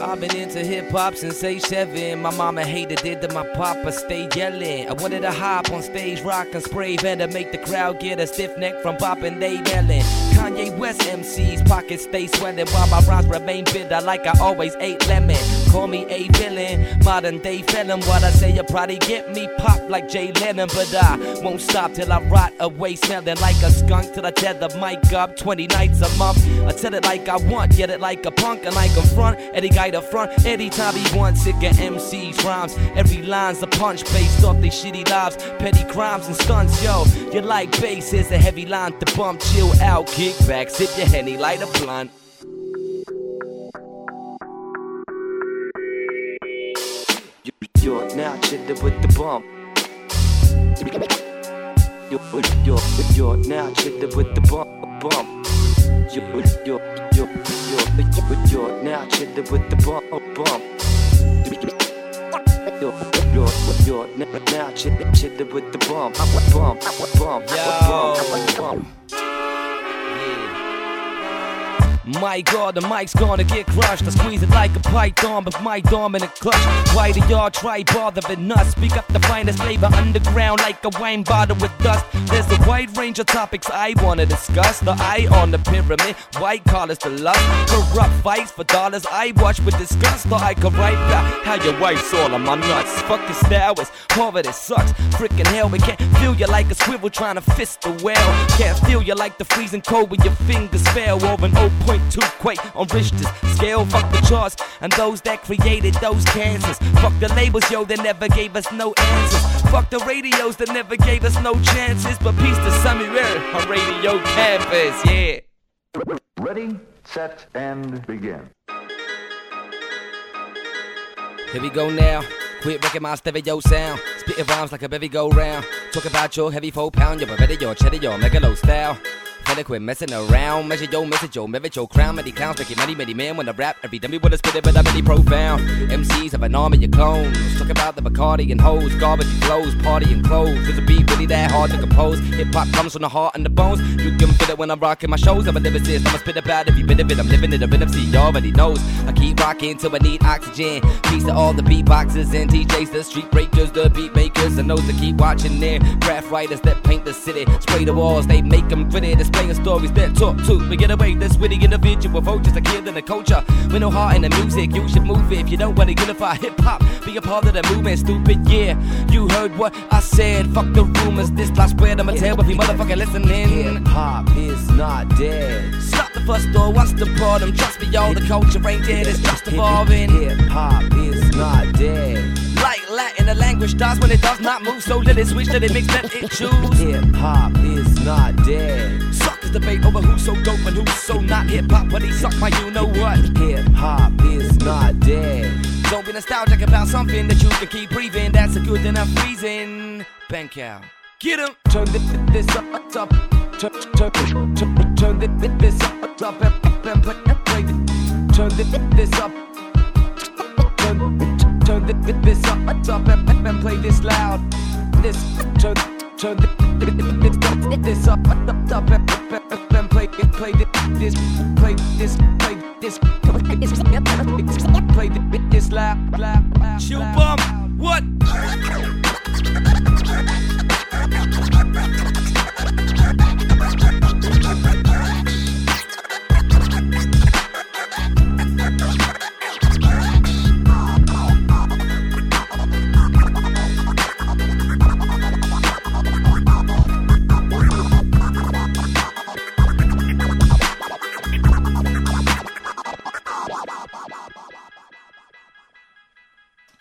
I've been into hip hop since age seven. My mama hated it, and my papa stayed yelling. I wanted to hop on stage, rock and spray venom, make the crowd get a stiff neck from popping they yelling. West MC's pockets stay swelling while my rhymes remain bitter like I always ate lemon. Call me a villain, modern day felon. What I say, you probably get me popped like Jay Lennon, but I won't stop till I rot away, smelling like a skunk till I tear the mic up 20 nights a month. I tell it like I want, get it like a punk and like a front. Eddie guy to front anytime he wants. Sick of MC's rhymes. Every line's a punch based off they shitty lives, petty crimes and stunts. Yo, you like bass, it's a heavy line to bump. Chill out, kick back, sip your henny, light a blunt. You're now chillin' with the bump. You're, you're, you're now chillin' with the bump. bump. You're, you're, you're, now chillin' with the bump. bump. You're, you're, you're now chillin' with the bump. Bump, bump, bump, bump. My God, the mic's gonna get crushed. I squeeze it like a python, but my dominant clutch. Why do y'all try bothering us? Speak up the finest flavor underground like a wine bottle with dust. There's a wide range of topics I wanna discuss. The eye on the pyramid, white collars to lust. Corrupt fights for dollars I watch with disgust. Thought I could write about how your wife's all on my nuts. Fuck this style, it's poverty sucks. Freaking hell, we can't feel you like a swivel trying to fist the well. Can't feel you like the freezing cold when your fingers fail over an 0.2 quake on Richter's scale. Fuck the charts and those that created those cancers. Fuck the labels, yo, that never gave us no answers. Fuck the radios that never gave us no chances. But peace to Samuel on Radio Campus, yeah. Ready, set, and begin. Here we go now. Quit wrecking my stereo sound. Spitting rhymes like a bevy go round. Talk about your heavy four pound, your Beretta, your cheddar, your megalo style. Better quit messing around. Measure your message, yo, merit your crown. Many clowns making money, many men wanna rap. Every dummy wanna spit it, but I'm really profound. MCs have an arm of your clones. Talk about the Bacardi and hoes, garbage and clothes, party and clothes. Is a beat really that hard to compose? Hip hop comes from the heart and the bones. You can feel it when I'm rocking my shows. I'm a lyricist, I'ma spit about every bit of it. I'm living it, a rhythm, see, already knows. I keep rocking till I need oxygen. Peace to all the beatboxers and DJs, the street breakers, the beat makers, and those that keep watching there. Craft writers that paint the city, spray the walls, they make them pretty. Displaying stories that talk to. We get away this witty individual vultures, a kid in the culture. With no heart in the music, you should move it. If you don't wanna unify hip hop, be a part of the movement, stupid. Yeah, you heard what I said. Fuck the rumors, this plot spread. I'ma tell if you motherfucker listening. Hip hop is not dead. Stop the fuss door, what's the problem? Trust me, y'all, the culture ain't dead, it's just evolving. Hip hop is not dead. Latin, the language dies when it does not move. So let it switch, let it mix, let it choose. Hip hop is not dead. Suckers debate over who's so dope and who's so not hip hop, but he suck my you know what. Hip hop is not dead. Don't be nostalgic about something that you can keep breathing. That's a good enough reason. Bank out. Get him. Turn this, this up, up. Turn, turn, turn, turn this, this up, up, and, and play, and play. Turn this up. This, this up, up, and, and play this loud. This, turn, turn this, this, this up, up, up, and, and, play, play this, play this, play this, play this, this loud, loud, loud. Chill bump, what?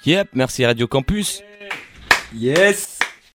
Yep, merci Radio Campus. Yes